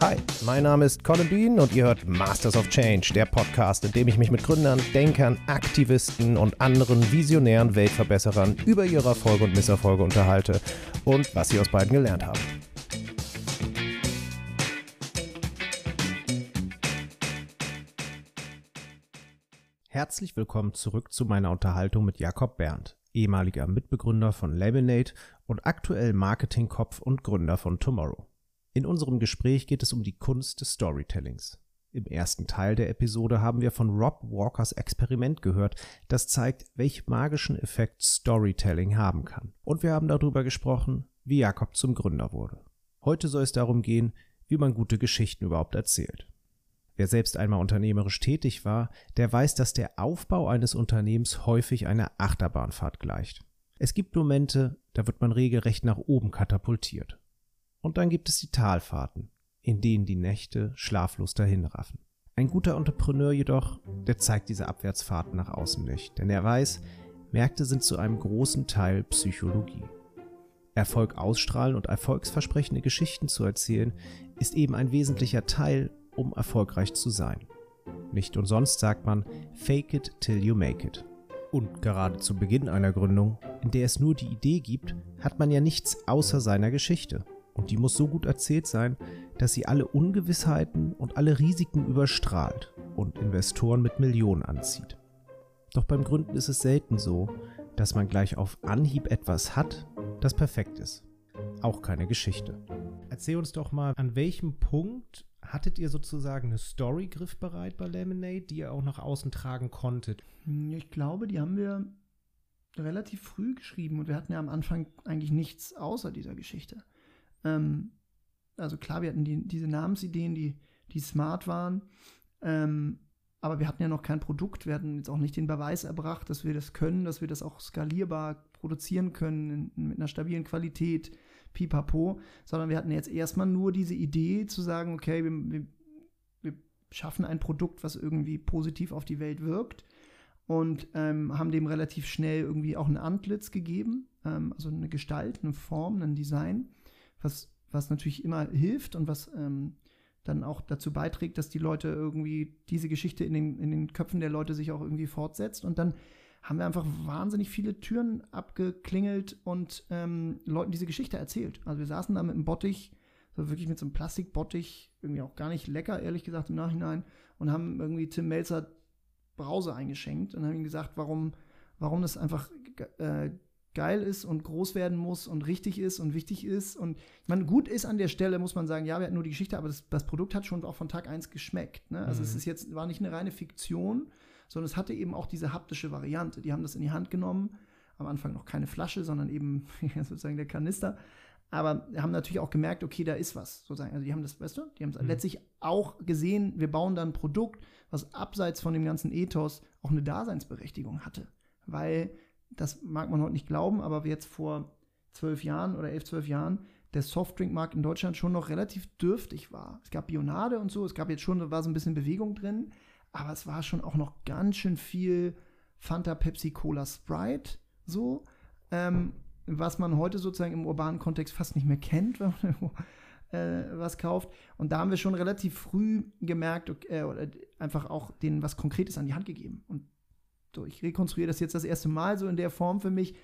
Hi, mein Name ist Colin Bean und ihr hört Masters of Change, der Podcast, in dem ich mich mit Gründern, Denkern, Aktivisten und anderen visionären Weltverbesserern über ihre Erfolge und Misserfolge unterhalte und was sie aus beiden gelernt haben. Herzlich willkommen zurück zu meiner Unterhaltung mit Jakob Berndt, ehemaliger Mitbegründer von Labelnate und aktuell Marketingkopf und Gründer von Tomorrow. In unserem Gespräch geht es um die Kunst des Storytellings. Im ersten Teil der Episode haben wir von Rob Walkers Experiment gehört, das zeigt, welch magischen Effekt Storytelling haben kann. Und wir haben darüber gesprochen, wie Jakob zum Gründer wurde. Heute soll es darum gehen, wie man gute Geschichten überhaupt erzählt. Wer selbst einmal unternehmerisch tätig war, der weiß, dass der Aufbau eines Unternehmens häufig einer Achterbahnfahrt gleicht. Es gibt Momente, da wird man regelrecht nach oben katapultiert. Und dann gibt es die Talfahrten, in denen die Nächte schlaflos dahinraffen. Ein guter Entrepreneur jedoch, der zeigt diese Abwärtsfahrten nach außen nicht, denn er weiß, Märkte sind zu einem großen Teil Psychologie. Erfolg ausstrahlen und erfolgsversprechende Geschichten zu erzählen, ist eben ein wesentlicher Teil, um erfolgreich zu sein. Nicht umsonst sagt man, fake it till you make it. Und gerade zu Beginn einer Gründung, in der es nur die Idee gibt, hat man ja nichts außer seiner Geschichte. Und die muss so gut erzählt sein, dass sie alle Ungewissheiten und alle Risiken überstrahlt und Investoren mit Millionen anzieht. Doch beim Gründen ist es selten so, dass man gleich auf Anhieb etwas hat, das perfekt ist. Auch keine Geschichte. Erzähl uns doch mal, an welchem Punkt hattet ihr sozusagen eine Story griffbereit bei Lemonade, die ihr auch nach außen tragen konntet? Ich glaube, die haben wir relativ früh geschrieben und wir hatten ja am Anfang eigentlich nichts außer dieser Geschichte. Ähm, also klar, wir hatten die, diese Namensideen, die, die smart waren, ähm, aber wir hatten ja noch kein Produkt, wir hatten jetzt auch nicht den Beweis erbracht, dass wir das können, dass wir das auch skalierbar produzieren können in, mit einer stabilen Qualität, pipapo, sondern wir hatten jetzt erstmal nur diese Idee zu sagen, okay, wir, wir, wir schaffen ein Produkt, was irgendwie positiv auf die Welt wirkt. Und ähm, haben dem relativ schnell irgendwie auch ein Antlitz gegeben, ähm, also eine Gestalt, eine Form, ein Design was, was natürlich immer hilft und was ähm, dann auch dazu beiträgt, dass die Leute irgendwie diese Geschichte in den, in den Köpfen der Leute sich auch irgendwie fortsetzt. Und dann haben wir einfach wahnsinnig viele Türen abgeklingelt und ähm, Leuten diese Geschichte erzählt. Also wir saßen da mit einem Bottich, so wirklich mit so einem Plastikbottich, irgendwie auch gar nicht lecker, ehrlich gesagt, im Nachhinein, und haben irgendwie Tim Melzer Brause eingeschenkt und haben ihm gesagt, warum, warum das einfach äh, geil ist und groß werden muss und richtig ist und wichtig ist. Und ich meine, gut ist an der Stelle, muss man sagen, ja, wir hatten nur die Geschichte, aber das, das Produkt hat schon auch von Tag 1 geschmeckt. Ne? Also mhm. es ist jetzt, war nicht eine reine Fiktion, sondern es hatte eben auch diese haptische Variante. Die haben das in die Hand genommen, am Anfang noch keine Flasche, sondern eben sozusagen der Kanister. Aber haben natürlich auch gemerkt, okay, da ist was, sozusagen. Also die haben das, weißt du, die haben es mhm. letztlich auch gesehen, wir bauen da ein Produkt, was abseits von dem ganzen Ethos auch eine Daseinsberechtigung hatte. Weil das mag man heute nicht glauben, aber jetzt vor zwölf Jahren oder elf, zwölf Jahren der Softdrinkmarkt in Deutschland schon noch relativ dürftig war. Es gab Bionade und so, es gab jetzt schon, da war so ein bisschen Bewegung drin, aber es war schon auch noch ganz schön viel Fanta, Pepsi, Cola, Sprite, so, ähm, was man heute sozusagen im urbanen Kontext fast nicht mehr kennt, wenn man äh, was kauft. Und da haben wir schon relativ früh gemerkt, okay, äh, einfach auch denen was Konkretes an die Hand gegeben. Und so, ich rekonstruiere das jetzt das erste Mal so in der Form für mich.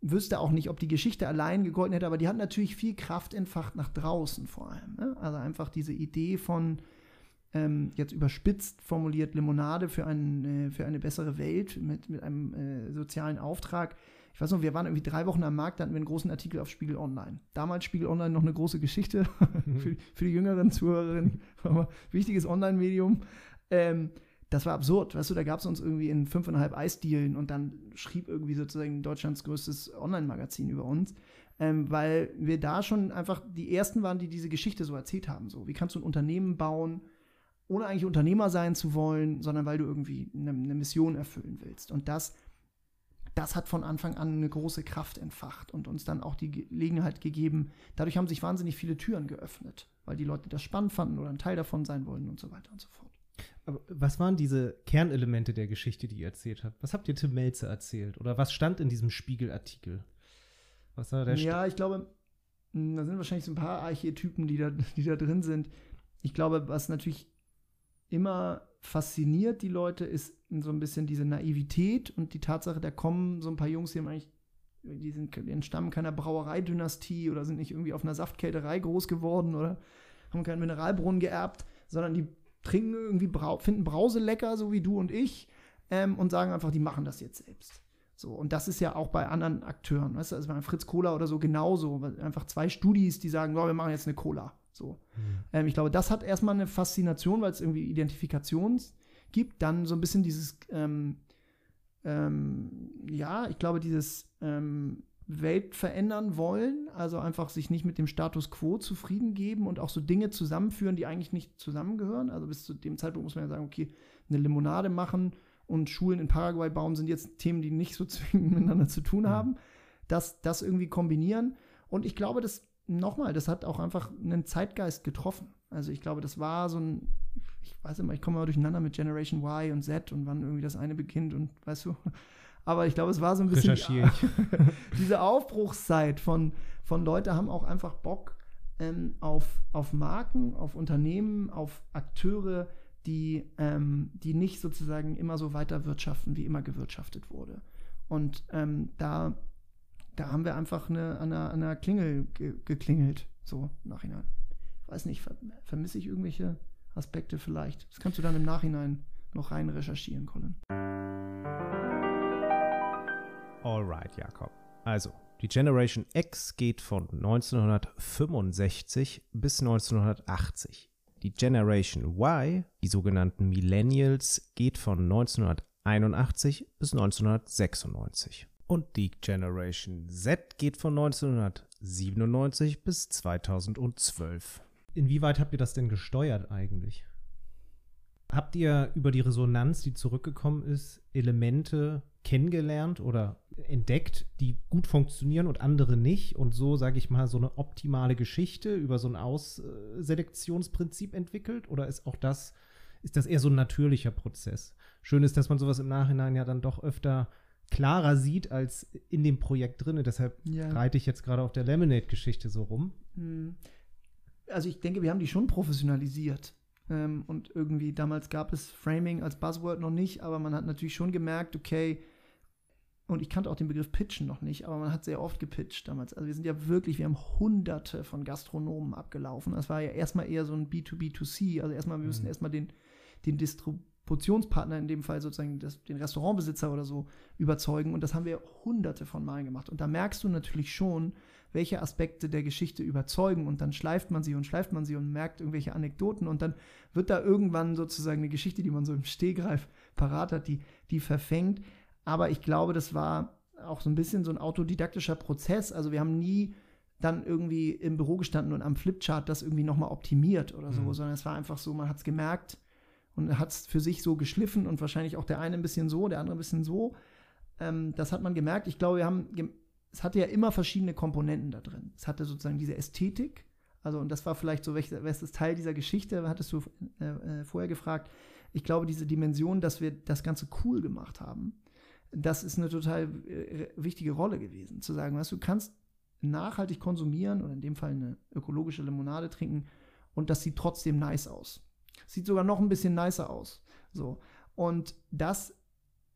Wüsste auch nicht, ob die Geschichte allein gegolten hätte, aber die hat natürlich viel Kraft entfacht nach draußen vor allem. Ne? Also einfach diese Idee von, ähm, jetzt überspitzt formuliert, Limonade für, ein, äh, für eine bessere Welt mit, mit einem äh, sozialen Auftrag. Ich weiß noch, wir waren irgendwie drei Wochen am Markt, da hatten wir einen großen Artikel auf Spiegel Online. Damals Spiegel Online noch eine große Geschichte für, für, die jüngeren Zuhörerinnen. Wichtiges Online-Medium. Ähm, das war absurd, weißt du, da gab es uns irgendwie in fünfeinhalb Eisdielen und dann schrieb irgendwie sozusagen Deutschlands größtes Online-Magazin über uns, ähm, weil wir da schon einfach die Ersten waren, die diese Geschichte so erzählt haben. So, wie kannst du ein Unternehmen bauen, ohne eigentlich Unternehmer sein zu wollen, sondern weil du irgendwie eine, eine Mission erfüllen willst. Und das, das hat von Anfang an eine große Kraft entfacht und uns dann auch die Gelegenheit gegeben. Dadurch haben sich wahnsinnig viele Türen geöffnet, weil die Leute das spannend fanden oder ein Teil davon sein wollen und so weiter und so fort. Was waren diese Kernelemente der Geschichte, die ihr erzählt habt? Was habt ihr Tim Melzer erzählt? Oder was stand in diesem Spiegelartikel? Was war der Ja, St ich glaube, hm, da sind wahrscheinlich so ein paar Archetypen, die da, die da drin sind. ich glaube, was natürlich immer fasziniert die Leute, ist so ein bisschen diese Naivität und die Tatsache, da kommen so ein paar Jungs, die haben eigentlich, die, sind, die entstammen keiner Brauereidynastie oder sind nicht irgendwie auf einer Saftkälterei groß geworden oder haben keinen Mineralbrunnen geerbt, sondern die trinken irgendwie, finden Brause lecker, so wie du und ich, ähm, und sagen einfach, die machen das jetzt selbst. So, und das ist ja auch bei anderen Akteuren, weißt du, also bei Fritz Cola oder so genauso. Einfach zwei Studis, die sagen, oh, wir machen jetzt eine Cola. So. Mhm. Ähm, ich glaube, das hat erstmal eine Faszination, weil es irgendwie Identifikation gibt. Dann so ein bisschen dieses, ähm, ähm, ja, ich glaube, dieses ähm, Welt verändern wollen, also einfach sich nicht mit dem Status quo zufrieden geben und auch so Dinge zusammenführen, die eigentlich nicht zusammengehören. Also bis zu dem Zeitpunkt muss man ja sagen, okay, eine Limonade machen und Schulen in Paraguay bauen sind jetzt Themen, die nicht so zwingend miteinander zu tun haben. Das, das irgendwie kombinieren. Und ich glaube, das, nochmal, das hat auch einfach einen Zeitgeist getroffen. Also ich glaube, das war so ein, ich weiß immer, ich komme immer durcheinander mit Generation Y und Z und wann irgendwie das eine beginnt und weißt du. Aber ich glaube, es war so ein bisschen die, diese Aufbruchszeit von, von Leute haben auch einfach Bock ähm, auf, auf Marken, auf Unternehmen, auf Akteure, die, ähm, die nicht sozusagen immer so weiter wirtschaften, wie immer gewirtschaftet wurde. Und ähm, da, da haben wir einfach eine, an, einer, an einer Klingel ge geklingelt, so im Nachhinein. Ich weiß nicht, ver vermisse ich irgendwelche Aspekte vielleicht? Das kannst du dann im Nachhinein noch rein recherchieren, Colin. Alright, Jakob. Also, die Generation X geht von 1965 bis 1980. Die Generation Y, die sogenannten Millennials, geht von 1981 bis 1996. Und die Generation Z geht von 1997 bis 2012. Inwieweit habt ihr das denn gesteuert eigentlich? Habt ihr über die Resonanz, die zurückgekommen ist, Elemente kennengelernt oder entdeckt, die gut funktionieren und andere nicht und so, sage ich mal, so eine optimale Geschichte über so ein Ausselektionsprinzip entwickelt? Oder ist auch das, ist das eher so ein natürlicher Prozess? Schön ist, dass man sowas im Nachhinein ja dann doch öfter klarer sieht als in dem Projekt drin. Deshalb ja. reite ich jetzt gerade auf der Lemonade-Geschichte so rum. Hm. Also ich denke, wir haben die schon professionalisiert. Ähm, und irgendwie damals gab es Framing als Buzzword noch nicht, aber man hat natürlich schon gemerkt, okay, und ich kannte auch den Begriff Pitchen noch nicht, aber man hat sehr oft gepitcht damals. Also wir sind ja wirklich, wir haben hunderte von Gastronomen abgelaufen. Das war ja erstmal eher so ein B2B2C. Also erstmal, wir müssen mhm. erstmal den, den Distributionspartner, in dem Fall sozusagen das, den Restaurantbesitzer oder so, überzeugen. Und das haben wir hunderte von Malen gemacht. Und da merkst du natürlich schon, welche Aspekte der Geschichte überzeugen. Und dann schleift man sie und schleift man sie und merkt irgendwelche Anekdoten. Und dann wird da irgendwann sozusagen eine Geschichte, die man so im Stehgreif parat hat, die, die verfängt. Aber ich glaube, das war auch so ein bisschen so ein autodidaktischer Prozess. Also wir haben nie dann irgendwie im Büro gestanden und am Flipchart das irgendwie nochmal optimiert oder so, mhm. sondern es war einfach so, man hat es gemerkt und hat es für sich so geschliffen und wahrscheinlich auch der eine ein bisschen so, der andere ein bisschen so. Ähm, das hat man gemerkt. Ich glaube, wir haben, es hatte ja immer verschiedene Komponenten da drin. Es hatte sozusagen diese Ästhetik, also und das war vielleicht so, welches Teil dieser Geschichte, hattest du äh, äh, vorher gefragt. Ich glaube, diese Dimension, dass wir das Ganze cool gemacht haben das ist eine total äh, wichtige Rolle gewesen, zu sagen, weißt du, kannst nachhaltig konsumieren oder in dem Fall eine ökologische Limonade trinken und das sieht trotzdem nice aus. Sieht sogar noch ein bisschen nicer aus. So. Und das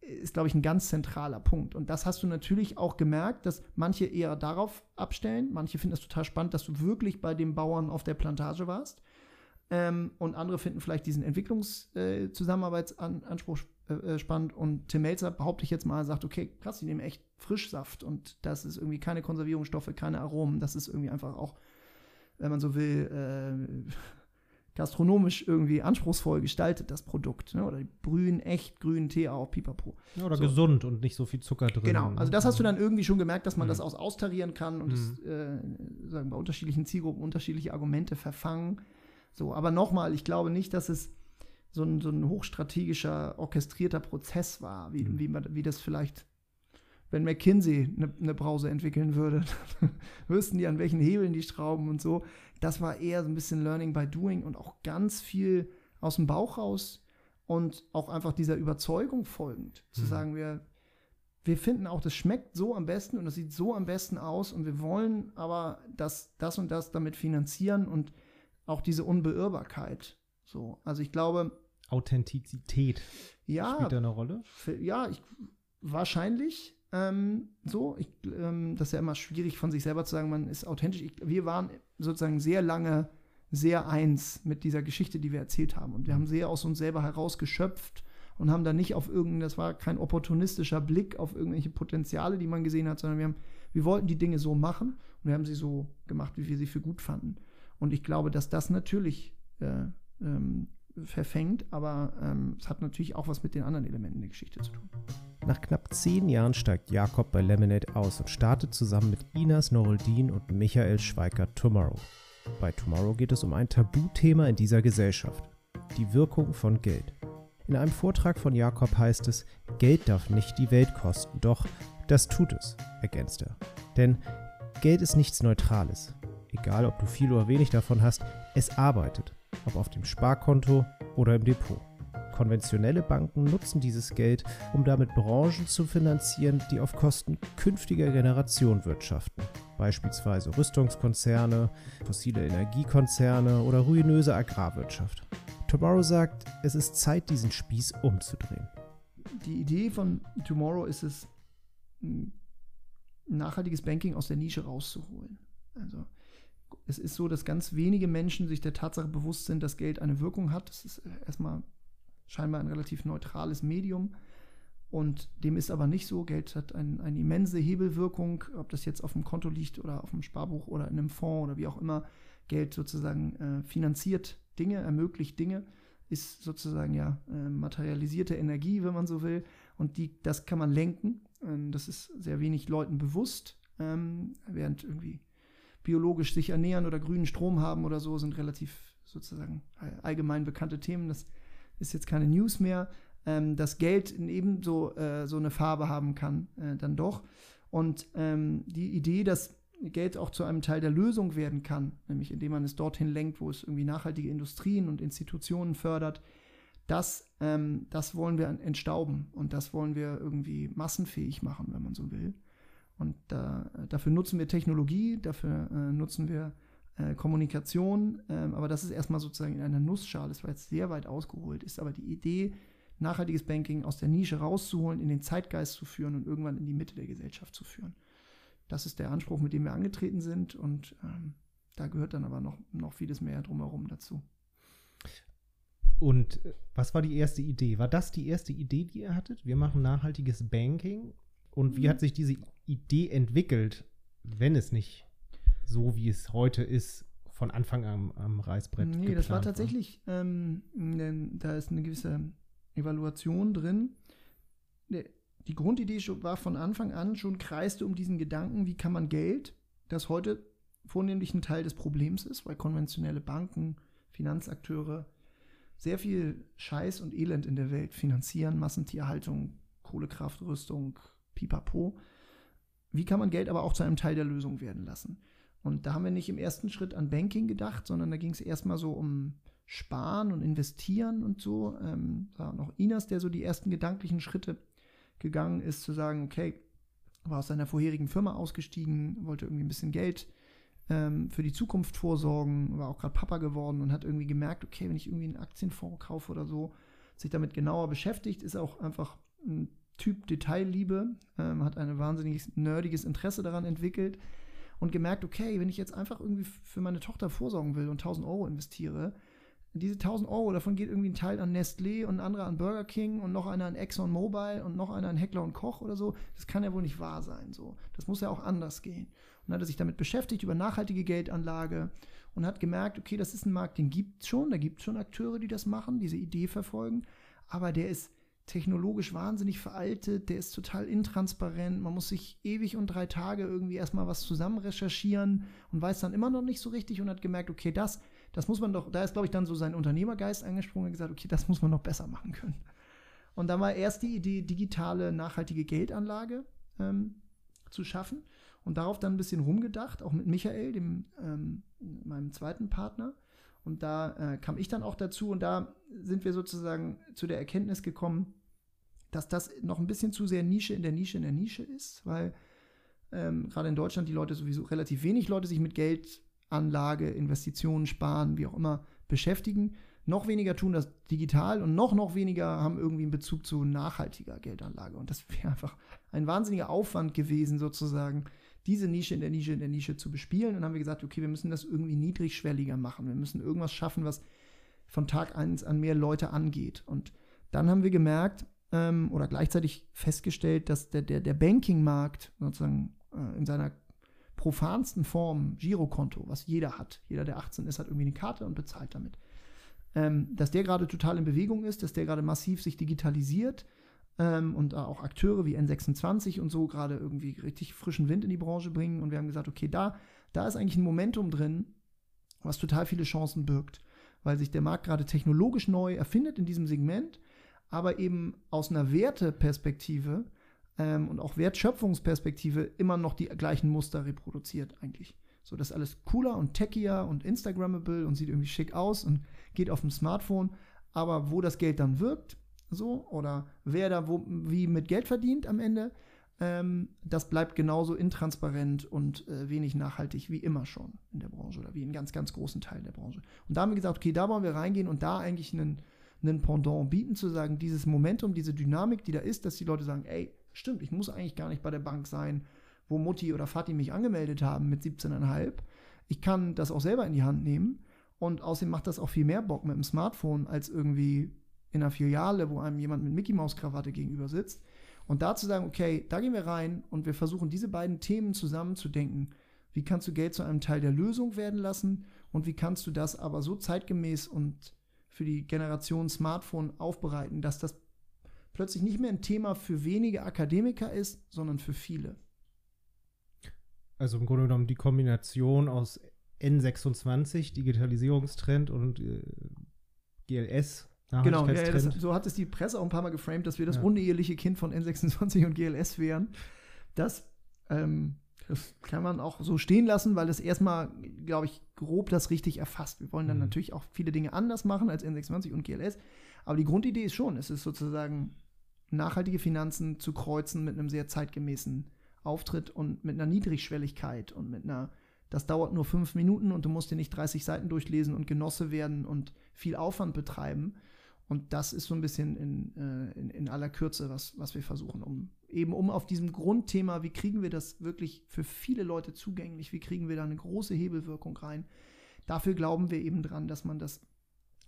ist, glaube ich, ein ganz zentraler Punkt. Und das hast du natürlich auch gemerkt, dass manche eher darauf abstellen. Manche finden es total spannend, dass du wirklich bei dem Bauern auf der Plantage warst. Ähm, und andere finden vielleicht diesen Entwicklungszusammenarbeitsanspruch äh, äh, spannend. Und Tim Melzer, behaupte ich jetzt mal, sagt, okay, krass, die nehmen echt Frischsaft und das ist irgendwie keine Konservierungsstoffe, keine Aromen. Das ist irgendwie einfach auch, wenn man so will, äh, gastronomisch irgendwie anspruchsvoll gestaltet, das Produkt. Ne? Oder die brühen echt grünen Tee auf, pipapo. Ja, oder so. gesund und nicht so viel Zucker drin. Genau, also das hast du dann irgendwie schon gemerkt, dass man mhm. das aus austarieren kann und mhm. das, äh, sagen, bei unterschiedlichen Zielgruppen unterschiedliche Argumente verfangen. So, aber nochmal, ich glaube nicht, dass es so ein, so ein hochstrategischer, orchestrierter Prozess war, wie, mhm. wie, man, wie das vielleicht, wenn McKinsey eine, eine Brause entwickeln würde, wüssten die, an welchen Hebeln die schrauben und so. Das war eher so ein bisschen Learning by Doing und auch ganz viel aus dem Bauch raus und auch einfach dieser Überzeugung folgend. Mhm. Zu sagen, wir, wir finden auch, das schmeckt so am besten und das sieht so am besten aus und wir wollen aber das, das und das damit finanzieren und auch diese Unbeirrbarkeit. So, also ich glaube. Authentizität ja, spielt da eine Rolle? Ja, ich, wahrscheinlich. Ähm, so, ich, ähm, das ist ja immer schwierig von sich selber zu sagen, man ist authentisch. Ich, wir waren sozusagen sehr lange sehr eins mit dieser Geschichte, die wir erzählt haben. Und wir haben sehr aus uns selber heraus geschöpft und haben da nicht auf irgendein, das war kein opportunistischer Blick auf irgendwelche Potenziale, die man gesehen hat, sondern wir haben, wir wollten die Dinge so machen und wir haben sie so gemacht, wie wir sie für gut fanden. Und ich glaube, dass das natürlich äh, ähm, verfängt, aber ähm, es hat natürlich auch was mit den anderen Elementen der Geschichte zu tun. Nach knapp zehn Jahren steigt Jakob bei Lemonade aus und startet zusammen mit Inas Noruldin und Michael Schweikert Tomorrow. Bei Tomorrow geht es um ein Tabuthema in dieser Gesellschaft, die Wirkung von Geld. In einem Vortrag von Jakob heißt es, Geld darf nicht die Welt kosten, doch das tut es, ergänzt er. Denn Geld ist nichts Neutrales. Egal, ob du viel oder wenig davon hast, es arbeitet, ob auf dem Sparkonto oder im Depot. Konventionelle Banken nutzen dieses Geld, um damit Branchen zu finanzieren, die auf Kosten künftiger Generationen wirtschaften, beispielsweise Rüstungskonzerne, fossile Energiekonzerne oder ruinöse Agrarwirtschaft. Tomorrow sagt, es ist Zeit, diesen Spieß umzudrehen. Die Idee von Tomorrow ist es, nachhaltiges Banking aus der Nische rauszuholen. Also es ist so, dass ganz wenige Menschen sich der Tatsache bewusst sind, dass Geld eine Wirkung hat. Das ist erstmal scheinbar ein relativ neutrales Medium. Und dem ist aber nicht so. Geld hat ein, eine immense Hebelwirkung, ob das jetzt auf dem Konto liegt oder auf dem Sparbuch oder in einem Fonds oder wie auch immer. Geld sozusagen äh, finanziert Dinge, ermöglicht Dinge, ist sozusagen ja äh, materialisierte Energie, wenn man so will. Und die, das kann man lenken. Ähm, das ist sehr wenig Leuten bewusst, ähm, während irgendwie biologisch sich ernähren oder grünen Strom haben oder so, sind relativ sozusagen allgemein bekannte Themen. Das ist jetzt keine News mehr, ähm, dass Geld ebenso äh, so eine Farbe haben kann, äh, dann doch. Und ähm, die Idee, dass Geld auch zu einem Teil der Lösung werden kann, nämlich indem man es dorthin lenkt, wo es irgendwie nachhaltige Industrien und Institutionen fördert, das, ähm, das wollen wir entstauben und das wollen wir irgendwie massenfähig machen, wenn man so will. Und da, dafür nutzen wir Technologie, dafür äh, nutzen wir äh, Kommunikation, äh, aber das ist erstmal sozusagen in einer Nussschale, das war jetzt sehr weit ausgeholt, ist aber die Idee, nachhaltiges Banking aus der Nische rauszuholen, in den Zeitgeist zu führen und irgendwann in die Mitte der Gesellschaft zu führen. Das ist der Anspruch, mit dem wir angetreten sind und ähm, da gehört dann aber noch, noch vieles mehr drumherum dazu. Und äh, was war die erste Idee? War das die erste Idee, die ihr hattet? Wir machen nachhaltiges Banking. Und wie mhm. hat sich diese Idee entwickelt, wenn es nicht so, wie es heute ist, von Anfang an am Reißbrett Nee, das war tatsächlich, ähm, da ist eine gewisse Evaluation drin. Die Grundidee war von Anfang an schon kreiste um diesen Gedanken, wie kann man Geld, das heute vornehmlich ein Teil des Problems ist, weil konventionelle Banken, Finanzakteure sehr viel Scheiß und Elend in der Welt finanzieren, Massentierhaltung, Kohlekraftrüstung, pipapo. Wie kann man Geld aber auch zu einem Teil der Lösung werden lassen? Und da haben wir nicht im ersten Schritt an Banking gedacht, sondern da ging es erstmal so um Sparen und Investieren und so. Ähm, war noch Inas, der so die ersten gedanklichen Schritte gegangen ist, zu sagen, okay, war aus seiner vorherigen Firma ausgestiegen, wollte irgendwie ein bisschen Geld ähm, für die Zukunft vorsorgen, war auch gerade Papa geworden und hat irgendwie gemerkt, okay, wenn ich irgendwie einen Aktienfonds kaufe oder so, sich damit genauer beschäftigt, ist auch einfach ein Typ Detailliebe, ähm, hat ein wahnsinnig nerdiges Interesse daran entwickelt und gemerkt, okay, wenn ich jetzt einfach irgendwie für meine Tochter vorsorgen will und 1000 Euro investiere, diese 1000 Euro, davon geht irgendwie ein Teil an Nestlé und ein anderer an Burger King und noch einer an Exxon Mobil und noch einer an Heckler und Koch oder so. Das kann ja wohl nicht wahr sein. So. Das muss ja auch anders gehen. Und dann hat er sich damit beschäftigt, über nachhaltige Geldanlage und hat gemerkt, okay, das ist ein Markt, den gibt es schon, da gibt es schon Akteure, die das machen, diese Idee verfolgen, aber der ist technologisch wahnsinnig veraltet, der ist total intransparent, man muss sich ewig und drei Tage irgendwie erstmal was zusammen recherchieren und weiß dann immer noch nicht so richtig und hat gemerkt, okay, das, das muss man doch, da ist, glaube ich, dann so sein Unternehmergeist angesprungen und gesagt, okay, das muss man noch besser machen können. Und da war erst die Idee, digitale, nachhaltige Geldanlage ähm, zu schaffen und darauf dann ein bisschen rumgedacht, auch mit Michael, dem, ähm, meinem zweiten Partner. Und da äh, kam ich dann auch dazu und da sind wir sozusagen zu der Erkenntnis gekommen, dass das noch ein bisschen zu sehr Nische in der Nische in der Nische ist, weil ähm, gerade in Deutschland die Leute sowieso relativ wenig Leute sich mit Geld Geldanlage, Investitionen, Sparen, wie auch immer beschäftigen. Noch weniger tun das digital und noch, noch weniger haben irgendwie einen Bezug zu nachhaltiger Geldanlage. Und das wäre einfach ein wahnsinniger Aufwand gewesen, sozusagen, diese Nische in der Nische in der Nische zu bespielen. Und dann haben wir gesagt, okay, wir müssen das irgendwie niedrigschwelliger machen. Wir müssen irgendwas schaffen, was von Tag 1 an mehr Leute angeht. Und dann haben wir gemerkt ähm, oder gleichzeitig festgestellt, dass der, der, der Banking-Markt sozusagen äh, in seiner profansten Form, Girokonto, was jeder hat, jeder, der 18 ist, hat irgendwie eine Karte und bezahlt damit, ähm, dass der gerade total in Bewegung ist, dass der gerade massiv sich digitalisiert ähm, und auch Akteure wie N26 und so gerade irgendwie richtig frischen Wind in die Branche bringen. Und wir haben gesagt, okay, da, da ist eigentlich ein Momentum drin, was total viele Chancen birgt, weil sich der Markt gerade technologisch neu erfindet in diesem Segment, aber eben aus einer Werteperspektive ähm, und auch Wertschöpfungsperspektive immer noch die gleichen Muster reproduziert eigentlich. So, das ist alles cooler und techier und Instagrammable und sieht irgendwie schick aus und geht auf dem Smartphone. Aber wo das Geld dann wirkt, so, oder wer da wo, wie mit Geld verdient am Ende, ähm, das bleibt genauso intransparent und äh, wenig nachhaltig wie immer schon in der Branche oder wie in ganz, ganz großen Teilen der Branche. Und da haben wir gesagt, okay, da wollen wir reingehen und da eigentlich einen, einen Pendant bieten, zu sagen, dieses Momentum, diese Dynamik, die da ist, dass die Leute sagen, ey, stimmt, ich muss eigentlich gar nicht bei der Bank sein, wo Mutti oder Vati mich angemeldet haben mit 17,5. Ich kann das auch selber in die Hand nehmen und außerdem macht das auch viel mehr Bock mit dem Smartphone als irgendwie in einer Filiale, wo einem jemand mit Mickey Maus Krawatte gegenüber sitzt. Und da zu sagen, okay, da gehen wir rein und wir versuchen diese beiden Themen zusammenzudenken. Wie kannst du Geld zu einem Teil der Lösung werden lassen und wie kannst du das aber so zeitgemäß und für die Generation Smartphone aufbereiten, dass das plötzlich nicht mehr ein Thema für wenige Akademiker ist, sondern für viele. Also im Grunde genommen die Kombination aus N26, Digitalisierungstrend und äh, GLS, Genau, ja, das, so hat es die Presse auch ein paar Mal geframed, dass wir das ja. uneheliche Kind von N26 und GLS wären. Das, ähm, das kann man auch so stehen lassen, weil es erstmal, glaube ich, grob das richtig erfasst. Wir wollen dann mhm. natürlich auch viele Dinge anders machen als N26 und GLS. Aber die Grundidee ist schon, es ist sozusagen nachhaltige Finanzen zu kreuzen mit einem sehr zeitgemäßen Auftritt und mit einer Niedrigschwelligkeit und mit einer, das dauert nur fünf Minuten und du musst dir nicht 30 Seiten durchlesen und Genosse werden und viel Aufwand betreiben. Und das ist so ein bisschen in, äh, in, in, aller Kürze, was, was wir versuchen, um eben um auf diesem Grundthema, wie kriegen wir das wirklich für viele Leute zugänglich, wie kriegen wir da eine große Hebelwirkung rein. Dafür glauben wir eben dran, dass man das,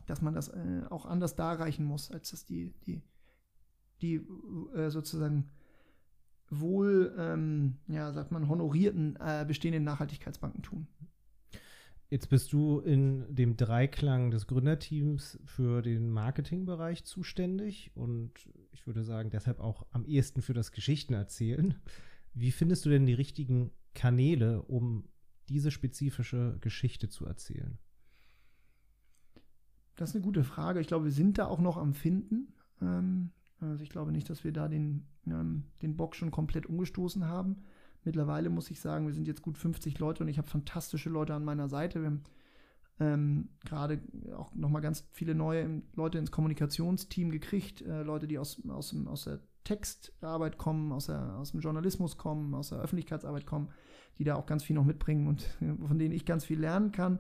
dass man das äh, auch anders darreichen muss, als dass die, die die äh, sozusagen wohl, ähm, ja, sagt man, honorierten äh, bestehenden Nachhaltigkeitsbanken tun. Jetzt bist du in dem Dreiklang des Gründerteams für den Marketingbereich zuständig und ich würde sagen, deshalb auch am ehesten für das Geschichtenerzählen. Wie findest du denn die richtigen Kanäle, um diese spezifische Geschichte zu erzählen? Das ist eine gute Frage. Ich glaube, wir sind da auch noch am Finden. Ähm, also ich glaube nicht, dass wir da den, ähm, den Bock schon komplett umgestoßen haben. Mittlerweile muss ich sagen, wir sind jetzt gut 50 Leute und ich habe fantastische Leute an meiner Seite. Wir haben ähm, gerade auch nochmal ganz viele neue Leute ins Kommunikationsteam gekriegt, äh, Leute, die aus, aus, aus der Textarbeit kommen, aus, der, aus dem Journalismus kommen, aus der Öffentlichkeitsarbeit kommen, die da auch ganz viel noch mitbringen und von denen ich ganz viel lernen kann.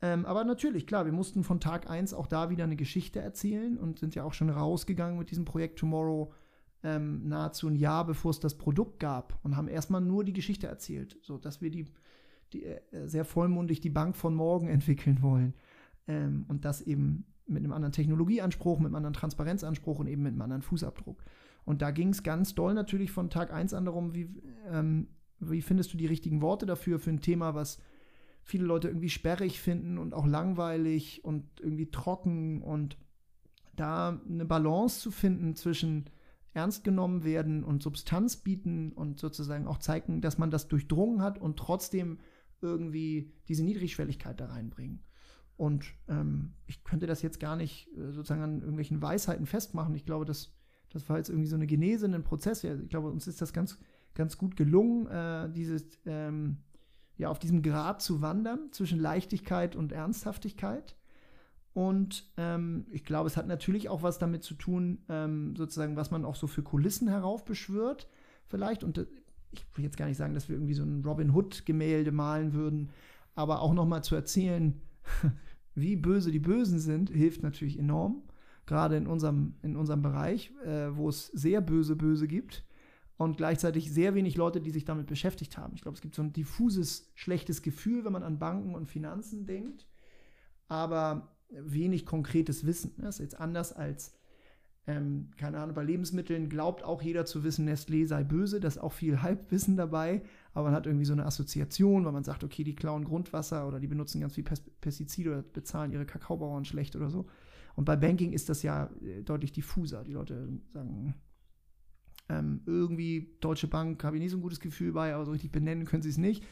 Ähm, aber natürlich, klar, wir mussten von Tag 1 auch da wieder eine Geschichte erzählen und sind ja auch schon rausgegangen mit diesem Projekt Tomorrow ähm, nahezu ein Jahr, bevor es das Produkt gab und haben erstmal nur die Geschichte erzählt, so dass wir die, die äh, sehr vollmundig die Bank von morgen entwickeln wollen ähm, und das eben mit einem anderen Technologieanspruch, mit einem anderen Transparenzanspruch und eben mit einem anderen Fußabdruck. Und da ging es ganz doll natürlich von Tag 1 an darum, wie, ähm, wie findest du die richtigen Worte dafür, für ein Thema, was viele Leute irgendwie sperrig finden und auch langweilig und irgendwie trocken und da eine Balance zu finden zwischen ernst genommen werden und Substanz bieten und sozusagen auch zeigen, dass man das durchdrungen hat und trotzdem irgendwie diese Niedrigschwelligkeit da reinbringen. Und ähm, ich könnte das jetzt gar nicht äh, sozusagen an irgendwelchen Weisheiten festmachen. Ich glaube, das, das war jetzt irgendwie so eine Genese, ein Prozess. Ich glaube, uns ist das ganz, ganz gut gelungen, äh, dieses, ähm, ja, auf diesem Grad zu wandern zwischen Leichtigkeit und Ernsthaftigkeit. Und ähm, ich glaube, es hat natürlich auch was damit zu tun, ähm, sozusagen, was man auch so für Kulissen heraufbeschwört, vielleicht. Und äh, ich will jetzt gar nicht sagen, dass wir irgendwie so ein Robin Hood-Gemälde malen würden, aber auch nochmal zu erzählen, wie böse die Bösen sind, hilft natürlich enorm. Gerade in unserem, in unserem Bereich, äh, wo es sehr böse Böse gibt und gleichzeitig sehr wenig Leute, die sich damit beschäftigt haben. Ich glaube, es gibt so ein diffuses, schlechtes Gefühl, wenn man an Banken und Finanzen denkt, aber wenig konkretes Wissen. Das ist jetzt anders als ähm, keine Ahnung, bei Lebensmitteln glaubt auch jeder zu wissen, Nestlé sei böse, da ist auch viel Halbwissen dabei, aber man hat irgendwie so eine Assoziation, weil man sagt, okay, die klauen Grundwasser oder die benutzen ganz viel Pestizide oder bezahlen ihre Kakaobauern schlecht oder so. Und bei Banking ist das ja äh, deutlich diffuser. Die Leute sagen, ähm, irgendwie Deutsche Bank habe ich nicht so ein gutes Gefühl bei, aber so richtig benennen können sie es nicht.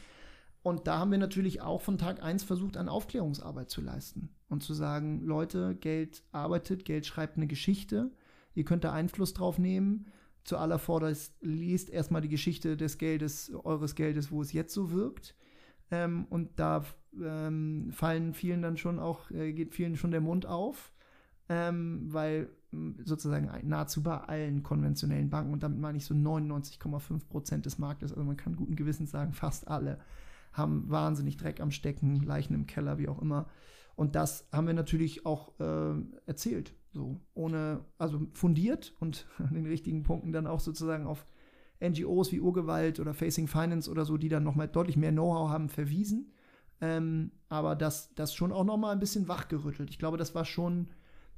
Und da haben wir natürlich auch von Tag 1 versucht, an Aufklärungsarbeit zu leisten und zu sagen, Leute, Geld arbeitet, Geld schreibt eine Geschichte Ihr könnt da Einfluss drauf nehmen. Zuallervorderst liest erstmal die Geschichte des Geldes, eures Geldes, wo es jetzt so wirkt. Ähm, und da ähm, fallen vielen dann schon auch, äh, geht vielen schon der Mund auf, ähm, weil sozusagen nahezu bei allen konventionellen Banken, und damit meine ich so 99,5 Prozent des Marktes, also man kann guten Gewissens sagen, fast alle, haben wahnsinnig Dreck am Stecken, Leichen im Keller, wie auch immer. Und das haben wir natürlich auch äh, erzählt. So, ohne, also fundiert und an den richtigen Punkten dann auch sozusagen auf NGOs wie Urgewalt oder Facing Finance oder so, die dann nochmal deutlich mehr Know-how haben, verwiesen. Ähm, aber das, das schon auch nochmal ein bisschen wachgerüttelt. Ich glaube, das war schon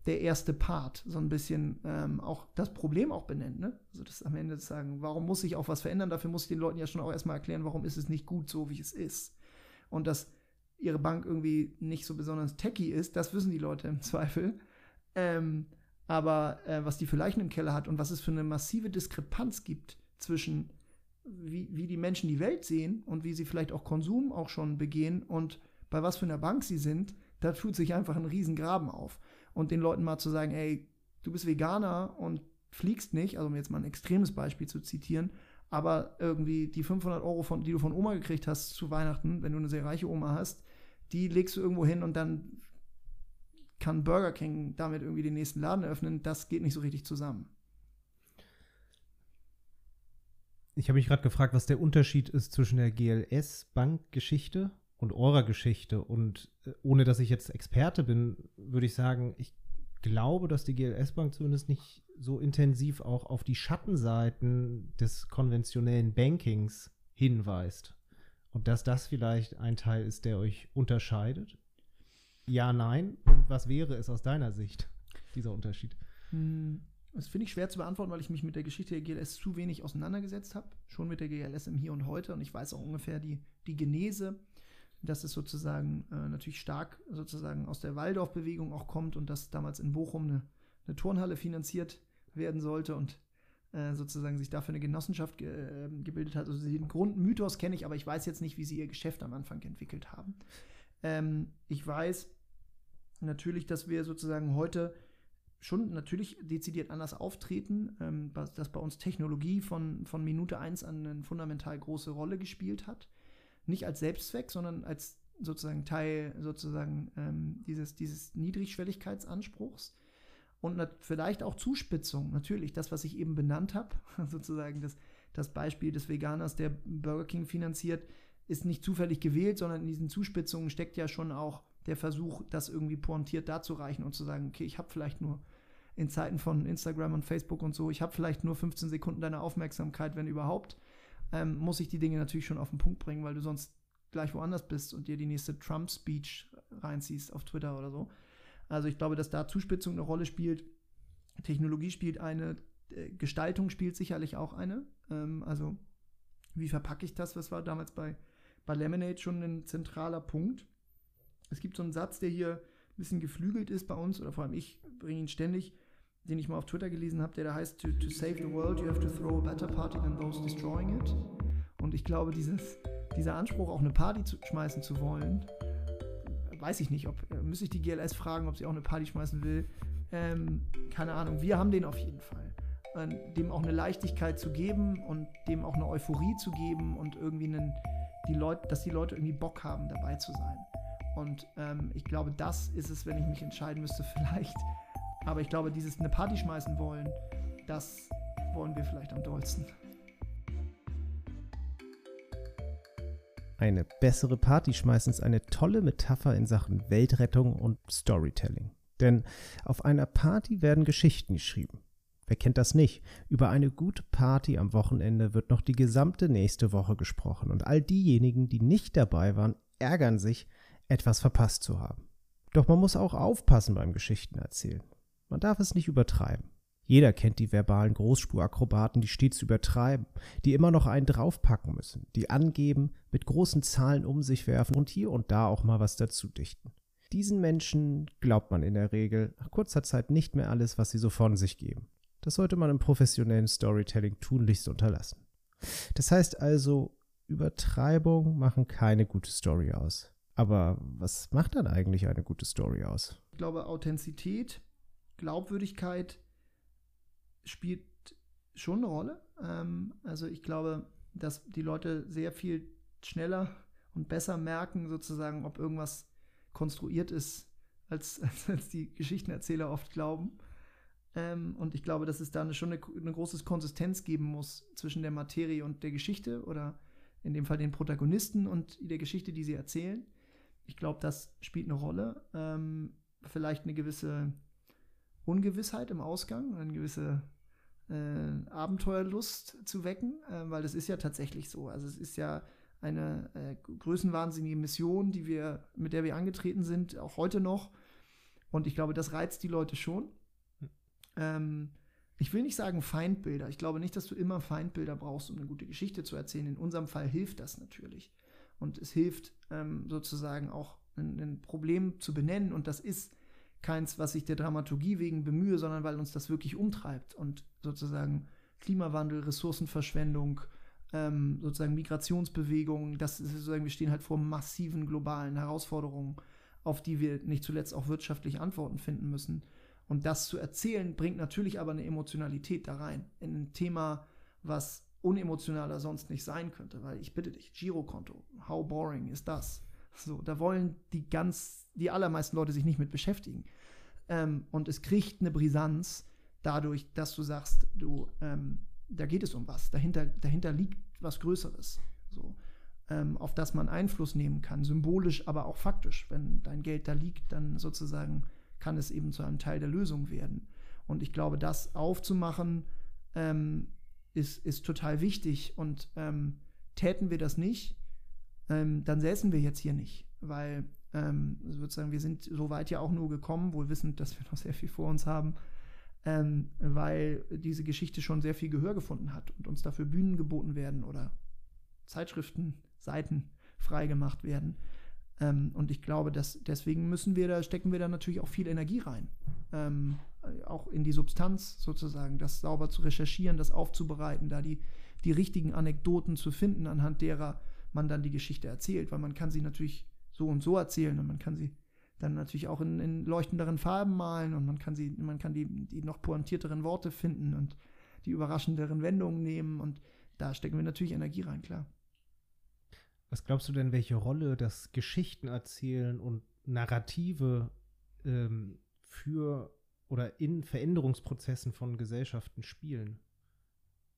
der erste Part, so ein bisschen ähm, auch das Problem auch benennen. Ne? Also das am Ende zu sagen, warum muss ich auch was verändern? Dafür muss ich den Leuten ja schon auch erstmal erklären, warum ist es nicht gut so, wie es ist. Und dass ihre Bank irgendwie nicht so besonders techy ist, das wissen die Leute im Zweifel. Ähm, aber äh, was die für Leichen im Keller hat und was es für eine massive Diskrepanz gibt zwischen wie, wie die Menschen die Welt sehen und wie sie vielleicht auch Konsum auch schon begehen und bei was für einer Bank sie sind, da tut sich einfach ein Riesengraben auf. Und den Leuten mal zu sagen, ey, du bist Veganer und fliegst nicht, also um jetzt mal ein extremes Beispiel zu zitieren, aber irgendwie die 500 Euro, von, die du von Oma gekriegt hast zu Weihnachten, wenn du eine sehr reiche Oma hast, die legst du irgendwo hin und dann kann Burger King damit irgendwie den nächsten Laden eröffnen, das geht nicht so richtig zusammen. Ich habe mich gerade gefragt, was der Unterschied ist zwischen der GLS-Bankgeschichte und eurer Geschichte. Und äh, ohne dass ich jetzt Experte bin, würde ich sagen, ich glaube, dass die GLS-Bank zumindest nicht so intensiv auch auf die Schattenseiten des konventionellen Bankings hinweist. Und dass das vielleicht ein Teil ist, der euch unterscheidet? Ja, nein. Und was wäre es aus deiner Sicht, dieser Unterschied? Hm, das finde ich schwer zu beantworten, weil ich mich mit der Geschichte der GLS zu wenig auseinandergesetzt habe. Schon mit der GLS im Hier und Heute. Und ich weiß auch ungefähr die, die Genese, dass es sozusagen äh, natürlich stark sozusagen aus der Waldorf-Bewegung auch kommt und dass damals in Bochum eine, eine Turnhalle finanziert werden sollte und äh, sozusagen sich dafür eine Genossenschaft ge äh, gebildet hat. Also den Grundmythos kenne ich, aber ich weiß jetzt nicht, wie sie ihr Geschäft am Anfang entwickelt haben. Ähm, ich weiß, natürlich, dass wir sozusagen heute schon natürlich dezidiert anders auftreten, ähm, dass bei uns Technologie von, von Minute 1 an eine fundamental große Rolle gespielt hat. Nicht als Selbstzweck, sondern als sozusagen Teil sozusagen ähm, dieses, dieses Niedrigschwelligkeitsanspruchs. Und vielleicht auch Zuspitzung, natürlich, das, was ich eben benannt habe, sozusagen das, das Beispiel des Veganers, der Burger King finanziert, ist nicht zufällig gewählt, sondern in diesen Zuspitzungen steckt ja schon auch der Versuch, das irgendwie pointiert darzureichen und zu sagen, okay, ich habe vielleicht nur in Zeiten von Instagram und Facebook und so, ich habe vielleicht nur 15 Sekunden deiner Aufmerksamkeit, wenn überhaupt, ähm, muss ich die Dinge natürlich schon auf den Punkt bringen, weil du sonst gleich woanders bist und dir die nächste Trump-Speech reinziehst auf Twitter oder so. Also ich glaube, dass da Zuspitzung eine Rolle spielt. Technologie spielt eine, äh, Gestaltung spielt sicherlich auch eine. Ähm, also wie verpacke ich das? Was war damals bei, bei Lemonade schon ein zentraler Punkt? Es gibt so einen Satz, der hier ein bisschen geflügelt ist bei uns, oder vor allem ich bringe ihn ständig, den ich mal auf Twitter gelesen habe, der da heißt, to, to save the world, you have to throw a better party than those destroying it. Und ich glaube, dieses, dieser Anspruch, auch eine Party zu, schmeißen zu wollen, weiß ich nicht, ob, äh, müsste ich die GLS fragen, ob sie auch eine Party schmeißen will. Ähm, keine Ahnung, wir haben den auf jeden Fall. Dem auch eine Leichtigkeit zu geben und dem auch eine Euphorie zu geben und irgendwie einen, die Leute, dass die Leute irgendwie Bock haben, dabei zu sein. Und ähm, ich glaube, das ist es, wenn ich mich entscheiden müsste, vielleicht. Aber ich glaube, dieses eine Party schmeißen wollen, das wollen wir vielleicht am dollsten. Eine bessere Party schmeißen ist eine tolle Metapher in Sachen Weltrettung und Storytelling. Denn auf einer Party werden Geschichten geschrieben. Wer kennt das nicht? Über eine gute Party am Wochenende wird noch die gesamte nächste Woche gesprochen und all diejenigen, die nicht dabei waren, ärgern sich, etwas verpasst zu haben. Doch man muss auch aufpassen beim Geschichtenerzählen. Man darf es nicht übertreiben. Jeder kennt die verbalen Großspurakrobaten, die stets übertreiben, die immer noch einen draufpacken müssen, die angeben, mit großen Zahlen um sich werfen und hier und da auch mal was dazu dichten. Diesen Menschen glaubt man in der Regel nach kurzer Zeit nicht mehr alles, was sie so von sich geben. Das sollte man im professionellen Storytelling tunlichst unterlassen. Das heißt also, Übertreibung machen keine gute Story aus. Aber was macht dann eigentlich eine gute Story aus? Ich glaube, Authentizität, Glaubwürdigkeit, spielt schon eine Rolle. Ähm, also ich glaube, dass die Leute sehr viel schneller und besser merken, sozusagen, ob irgendwas konstruiert ist, als, als, die Geschichtenerzähler oft glauben. Ähm, und ich glaube, dass es da schon eine, eine große Konsistenz geben muss zwischen der Materie und der Geschichte oder in dem Fall den Protagonisten und der Geschichte, die sie erzählen. Ich glaube, das spielt eine Rolle. Ähm, vielleicht eine gewisse Ungewissheit im Ausgang, eine gewisse äh, Abenteuerlust zu wecken, äh, weil das ist ja tatsächlich so. Also es ist ja eine äh, größenwahnsinnige Mission, die wir, mit der wir angetreten sind, auch heute noch. Und ich glaube, das reizt die Leute schon. Hm. Ähm, ich will nicht sagen Feindbilder. Ich glaube nicht, dass du immer Feindbilder brauchst, um eine gute Geschichte zu erzählen. In unserem Fall hilft das natürlich. Und es hilft ähm, sozusagen auch ein, ein Problem zu benennen. Und das ist keins, was ich der Dramaturgie wegen bemühe, sondern weil uns das wirklich umtreibt und sozusagen Klimawandel, Ressourcenverschwendung, ähm, sozusagen Migrationsbewegungen, das ist sozusagen, wir stehen halt vor massiven globalen Herausforderungen, auf die wir nicht zuletzt auch wirtschaftlich Antworten finden müssen. Und das zu erzählen, bringt natürlich aber eine Emotionalität da rein. In ein Thema, was unemotionaler sonst nicht sein könnte. Weil ich bitte dich, Girokonto, how boring ist das? So, da wollen die ganz, die allermeisten Leute sich nicht mit beschäftigen. Ähm, und es kriegt eine Brisanz dadurch, dass du sagst, du, ähm, da geht es um was. Dahinter, dahinter liegt was Größeres. So, ähm, auf das man Einfluss nehmen kann, symbolisch, aber auch faktisch. Wenn dein Geld da liegt, dann sozusagen kann es eben zu einem Teil der Lösung werden. Und ich glaube, das aufzumachen, ähm, ist, ist total wichtig. Und ähm, täten wir das nicht, ähm, dann säßen wir jetzt hier nicht, weil ähm, sozusagen wir sind so weit ja auch nur gekommen, wohl wissend, dass wir noch sehr viel vor uns haben, ähm, weil diese Geschichte schon sehr viel Gehör gefunden hat und uns dafür Bühnen geboten werden oder Zeitschriften, Seiten freigemacht werden. Ähm, und ich glaube, dass deswegen müssen wir da, stecken wir da natürlich auch viel Energie rein. Ähm, auch in die Substanz sozusagen, das sauber zu recherchieren, das aufzubereiten, da die, die richtigen Anekdoten zu finden, anhand derer man dann die Geschichte erzählt, weil man kann sie natürlich so und so erzählen und man kann sie dann natürlich auch in, in leuchtenderen Farben malen und man kann sie, man kann die, die noch pointierteren Worte finden und die überraschenderen Wendungen nehmen und da stecken wir natürlich Energie rein, klar. Was glaubst du denn, welche Rolle das Geschichtenerzählen und Narrative ähm, für oder in Veränderungsprozessen von Gesellschaften spielen?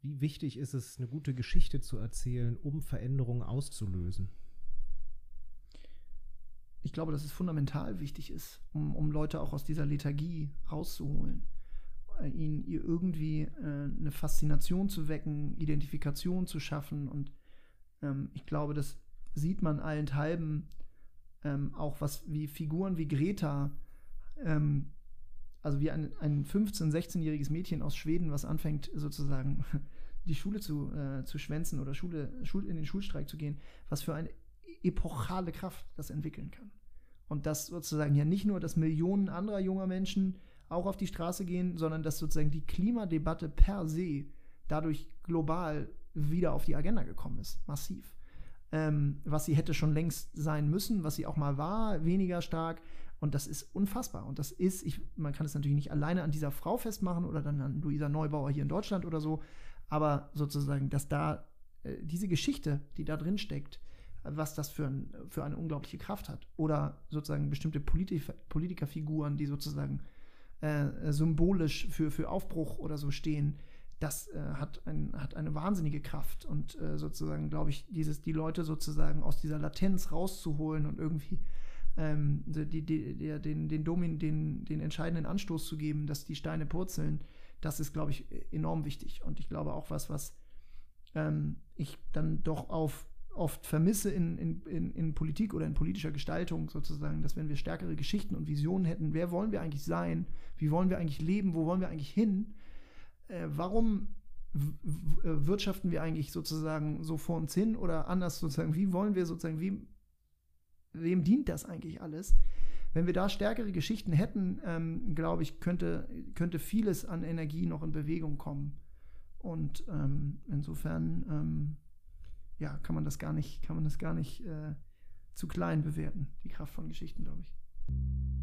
Wie wichtig ist es, eine gute Geschichte zu erzählen, um Veränderungen auszulösen? Ich glaube, dass es fundamental wichtig ist, um, um Leute auch aus dieser Lethargie rauszuholen. Äh, ihnen ihr irgendwie äh, eine Faszination zu wecken, Identifikation zu schaffen. Und ähm, ich glaube, das sieht man allenthalben ähm, auch was wie Figuren wie Greta ähm, also wie ein, ein 15-, 16-jähriges Mädchen aus Schweden, was anfängt sozusagen die Schule zu, äh, zu schwänzen oder Schule, Schul, in den Schulstreik zu gehen, was für eine epochale Kraft das entwickeln kann. Und dass sozusagen ja nicht nur, dass Millionen anderer junger Menschen auch auf die Straße gehen, sondern dass sozusagen die Klimadebatte per se dadurch global wieder auf die Agenda gekommen ist, massiv. Ähm, was sie hätte schon längst sein müssen, was sie auch mal war, weniger stark, und das ist unfassbar. Und das ist, ich, man kann es natürlich nicht alleine an dieser Frau festmachen oder dann an Luisa Neubauer hier in Deutschland oder so, aber sozusagen, dass da äh, diese Geschichte, die da drin steckt, was das für, ein, für eine unglaubliche Kraft hat. Oder sozusagen bestimmte Politi Politikerfiguren, die sozusagen äh, symbolisch für, für Aufbruch oder so stehen, das äh, hat, ein, hat eine wahnsinnige Kraft und äh, sozusagen, glaube ich, dieses, die Leute sozusagen aus dieser Latenz rauszuholen und irgendwie ähm, die, die, die, den, den, Domin, den, den entscheidenden Anstoß zu geben, dass die Steine purzeln, das ist, glaube ich, enorm wichtig. Und ich glaube auch was, was ähm, ich dann doch auf, oft vermisse in, in, in, in Politik oder in politischer Gestaltung sozusagen, dass wenn wir stärkere Geschichten und Visionen hätten, wer wollen wir eigentlich sein, wie wollen wir eigentlich leben, wo wollen wir eigentlich hin, äh, warum äh, wirtschaften wir eigentlich sozusagen so vor uns hin? Oder anders sozusagen, wie wollen wir sozusagen, wie, wem dient das eigentlich alles? Wenn wir da stärkere Geschichten hätten, ähm, glaube ich, könnte, könnte vieles an Energie noch in Bewegung kommen. Und ähm, insofern, ähm, ja, kann man das gar nicht, kann man das gar nicht äh, zu klein bewerten, die Kraft von Geschichten, glaube ich.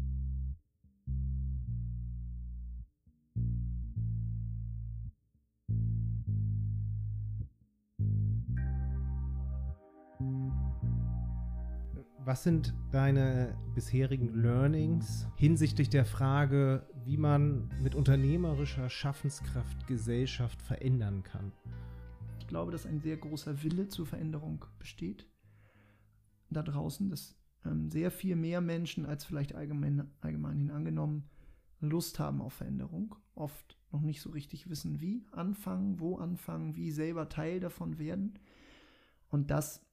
Was sind deine bisherigen Learnings hinsichtlich der Frage, wie man mit unternehmerischer Schaffenskraft Gesellschaft verändern kann? Ich glaube, dass ein sehr großer Wille zur Veränderung besteht da draußen, dass ähm, sehr viel mehr Menschen als vielleicht allgemein, allgemein angenommen Lust haben auf Veränderung, oft noch nicht so richtig wissen, wie anfangen, wo anfangen, wie selber Teil davon werden. Und das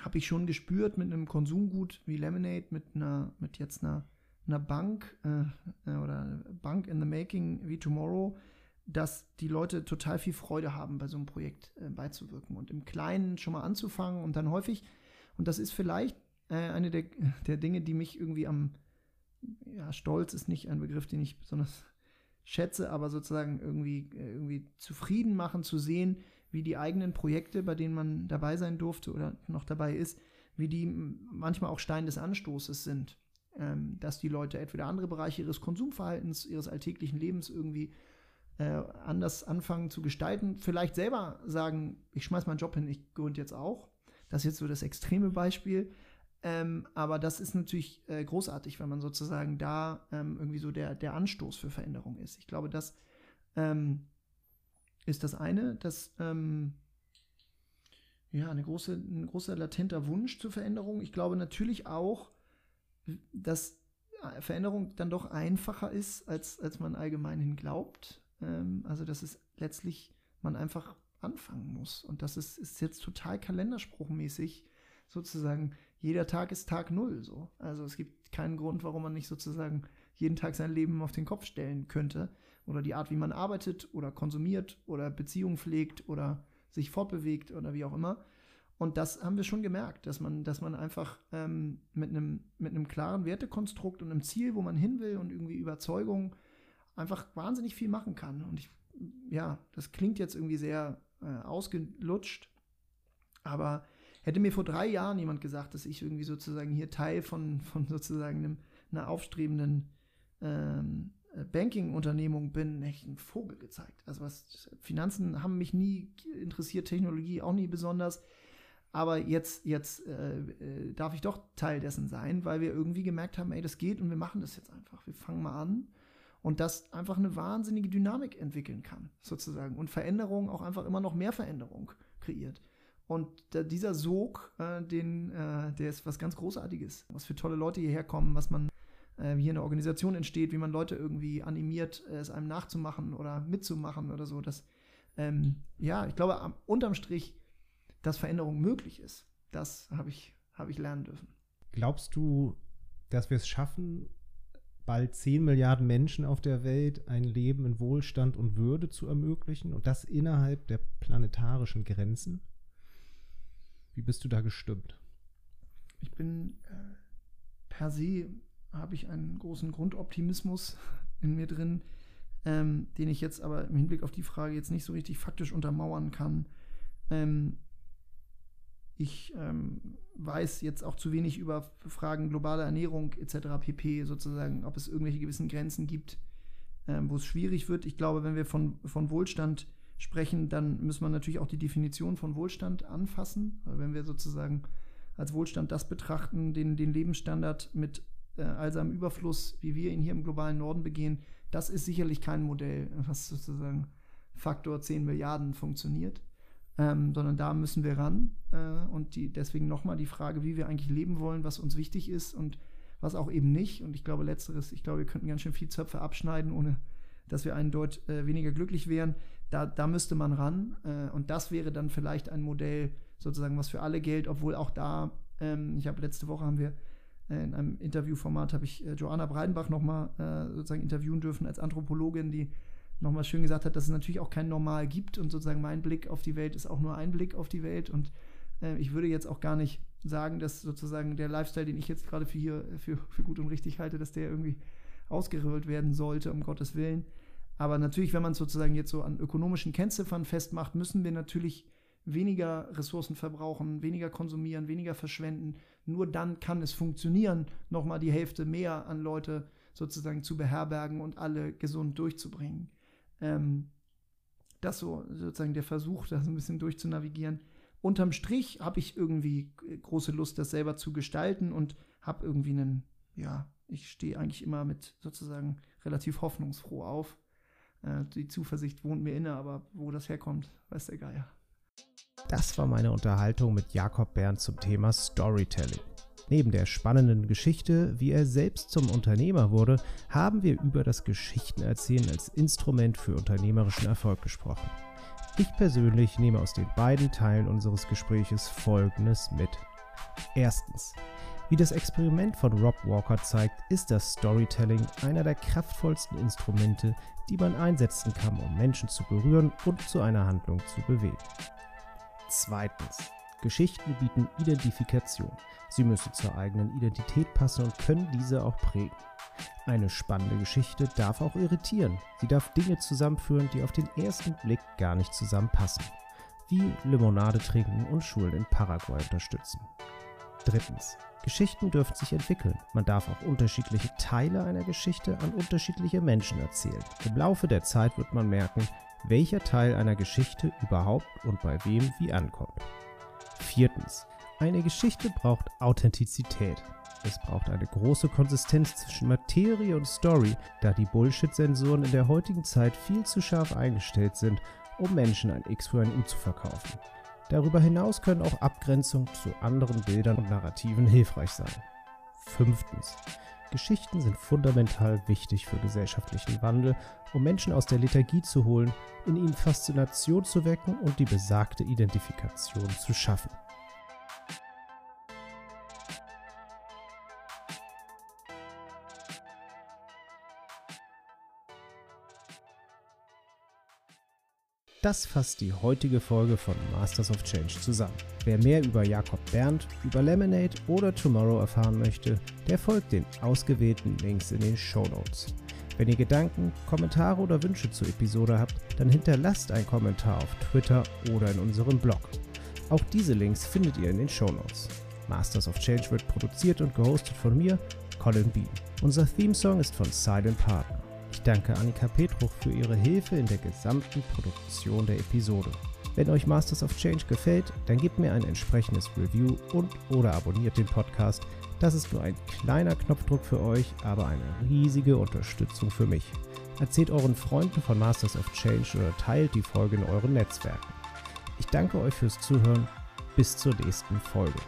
habe ich schon gespürt mit einem Konsumgut wie Lemonade, mit einer, mit jetzt einer, einer Bank äh, äh, oder Bank in the Making wie Tomorrow, dass die Leute total viel Freude haben, bei so einem Projekt äh, beizuwirken und im Kleinen schon mal anzufangen und dann häufig, und das ist vielleicht äh, eine der, der Dinge, die mich irgendwie am, ja, Stolz ist nicht ein Begriff, den ich besonders schätze, aber sozusagen irgendwie, äh, irgendwie zufrieden machen zu sehen, wie die eigenen Projekte, bei denen man dabei sein durfte oder noch dabei ist, wie die manchmal auch Stein des Anstoßes sind. Ähm, dass die Leute entweder andere Bereiche ihres Konsumverhaltens, ihres alltäglichen Lebens irgendwie äh, anders anfangen zu gestalten, vielleicht selber sagen, ich schmeiß meinen Job hin, ich gründe jetzt auch. Das ist jetzt so das extreme Beispiel. Ähm, aber das ist natürlich äh, großartig, wenn man sozusagen da ähm, irgendwie so der, der Anstoß für Veränderung ist. Ich glaube, das ähm, ist das eine, dass ähm, ja, eine große, ein großer latenter Wunsch zur Veränderung. Ich glaube natürlich auch, dass Veränderung dann doch einfacher ist, als, als man allgemein glaubt. Ähm, also, dass es letztlich man einfach anfangen muss. Und das ist, ist jetzt total kalenderspruchmäßig sozusagen, jeder Tag ist Tag Null. So. Also es gibt keinen Grund, warum man nicht sozusagen jeden Tag sein Leben auf den Kopf stellen könnte oder die Art, wie man arbeitet oder konsumiert oder Beziehungen pflegt oder sich fortbewegt oder wie auch immer. Und das haben wir schon gemerkt, dass man, dass man einfach ähm, mit, einem, mit einem klaren Wertekonstrukt und einem Ziel, wo man hin will und irgendwie Überzeugung einfach wahnsinnig viel machen kann. Und ich, ja, das klingt jetzt irgendwie sehr äh, ausgelutscht, aber hätte mir vor drei Jahren jemand gesagt, dass ich irgendwie sozusagen hier Teil von, von sozusagen einem, einer aufstrebenden ähm, äh, Banking-Unternehmung bin, echt einen Vogel gezeigt. Also was Finanzen haben mich nie interessiert, Technologie auch nie besonders. Aber jetzt, jetzt äh, äh, darf ich doch Teil dessen sein, weil wir irgendwie gemerkt haben, ey, das geht und wir machen das jetzt einfach. Wir fangen mal an und das einfach eine wahnsinnige Dynamik entwickeln kann, sozusagen. Und Veränderung auch einfach immer noch mehr Veränderung kreiert. Und dieser Sog, äh, den, äh, der ist was ganz Großartiges. Was für tolle Leute hierher kommen, was man äh, wie hier eine Organisation entsteht, wie man Leute irgendwie animiert, äh, es einem nachzumachen oder mitzumachen oder so. Dass, ähm, ja, ich glaube, am, unterm Strich, dass Veränderung möglich ist. Das habe ich, hab ich lernen dürfen. Glaubst du, dass wir es schaffen, bald 10 Milliarden Menschen auf der Welt ein Leben in Wohlstand und Würde zu ermöglichen und das innerhalb der planetarischen Grenzen? Wie bist du da gestimmt? Ich bin äh, per se habe ich einen großen Grundoptimismus in mir drin, ähm, den ich jetzt aber im Hinblick auf die Frage jetzt nicht so richtig faktisch untermauern kann. Ähm, ich ähm, weiß jetzt auch zu wenig über Fragen globaler Ernährung etc. pp. sozusagen, ob es irgendwelche gewissen Grenzen gibt, ähm, wo es schwierig wird. Ich glaube, wenn wir von, von Wohlstand sprechen, dann müssen wir natürlich auch die Definition von Wohlstand anfassen. Weil wenn wir sozusagen als Wohlstand das betrachten, den, den Lebensstandard mit äh, all seinem Überfluss, wie wir ihn hier im globalen Norden begehen, das ist sicherlich kein Modell, was sozusagen Faktor 10 Milliarden funktioniert, ähm, sondern da müssen wir ran. Äh, und die, deswegen nochmal die Frage, wie wir eigentlich leben wollen, was uns wichtig ist und was auch eben nicht. Und ich glaube, letzteres, ich glaube, wir könnten ganz schön viel Zöpfe abschneiden, ohne dass wir einen dort äh, weniger glücklich wären. Da, da müsste man ran. Äh, und das wäre dann vielleicht ein Modell, sozusagen, was für alle gilt, obwohl auch da, ähm, ich habe letzte Woche haben wir in einem Interviewformat habe ich äh, Joanna Breidenbach nochmal äh, sozusagen interviewen dürfen als Anthropologin, die nochmal schön gesagt hat, dass es natürlich auch kein Normal gibt und sozusagen mein Blick auf die Welt ist auch nur ein Blick auf die Welt und äh, ich würde jetzt auch gar nicht sagen, dass sozusagen der Lifestyle, den ich jetzt gerade für hier für, für gut und richtig halte, dass der irgendwie ausgerollt werden sollte, um Gottes Willen. Aber natürlich, wenn man es sozusagen jetzt so an ökonomischen Kennziffern festmacht, müssen wir natürlich weniger Ressourcen verbrauchen, weniger konsumieren, weniger verschwenden. Nur dann kann es funktionieren, nochmal die Hälfte mehr an Leute sozusagen zu beherbergen und alle gesund durchzubringen. Ähm, das so sozusagen der Versuch, da so ein bisschen durchzunavigieren. Unterm Strich habe ich irgendwie große Lust, das selber zu gestalten und habe irgendwie einen, ja, ich stehe eigentlich immer mit sozusagen relativ hoffnungsfroh auf. Äh, die Zuversicht wohnt mir inne, aber wo das herkommt, weiß der Geier. Das war meine Unterhaltung mit Jakob Berndt zum Thema Storytelling. Neben der spannenden Geschichte, wie er selbst zum Unternehmer wurde, haben wir über das Geschichtenerzählen als Instrument für unternehmerischen Erfolg gesprochen. Ich persönlich nehme aus den beiden Teilen unseres Gespräches Folgendes mit. Erstens. Wie das Experiment von Rob Walker zeigt, ist das Storytelling einer der kraftvollsten Instrumente, die man einsetzen kann, um Menschen zu berühren und zu einer Handlung zu bewegen. Zweitens. Geschichten bieten Identifikation. Sie müssen zur eigenen Identität passen und können diese auch prägen. Eine spannende Geschichte darf auch irritieren. Sie darf Dinge zusammenführen, die auf den ersten Blick gar nicht zusammenpassen. Wie Limonade trinken und Schulen in Paraguay unterstützen. Drittens. Geschichten dürfen sich entwickeln. Man darf auch unterschiedliche Teile einer Geschichte an unterschiedliche Menschen erzählen. Im Laufe der Zeit wird man merken, welcher Teil einer Geschichte überhaupt und bei wem wie ankommt. Viertens. Eine Geschichte braucht Authentizität. Es braucht eine große Konsistenz zwischen Materie und Story, da die Bullshit-Sensoren in der heutigen Zeit viel zu scharf eingestellt sind, um Menschen ein X für ein U zu verkaufen. Darüber hinaus können auch Abgrenzungen zu anderen Bildern und Narrativen hilfreich sein. Fünftens. Geschichten sind fundamental wichtig für gesellschaftlichen Wandel, um Menschen aus der Lethargie zu holen, in ihnen Faszination zu wecken und die besagte Identifikation zu schaffen. Das fasst die heutige Folge von Masters of Change zusammen. Wer mehr über Jakob Berndt, über Lemonade oder Tomorrow erfahren möchte, der folgt den ausgewählten Links in den Show Notes. Wenn ihr Gedanken, Kommentare oder Wünsche zur Episode habt, dann hinterlasst einen Kommentar auf Twitter oder in unserem Blog. Auch diese Links findet ihr in den Show Notes. Masters of Change wird produziert und gehostet von mir, Colin Bean. Unser Theme-Song ist von Silent Partner. Ich danke Annika Petruch für ihre Hilfe in der gesamten Produktion der Episode. Wenn euch Masters of Change gefällt, dann gebt mir ein entsprechendes Review und oder abonniert den Podcast. Das ist nur ein kleiner Knopfdruck für euch, aber eine riesige Unterstützung für mich. Erzählt euren Freunden von Masters of Change oder teilt die Folge in euren Netzwerken. Ich danke euch fürs Zuhören. Bis zur nächsten Folge.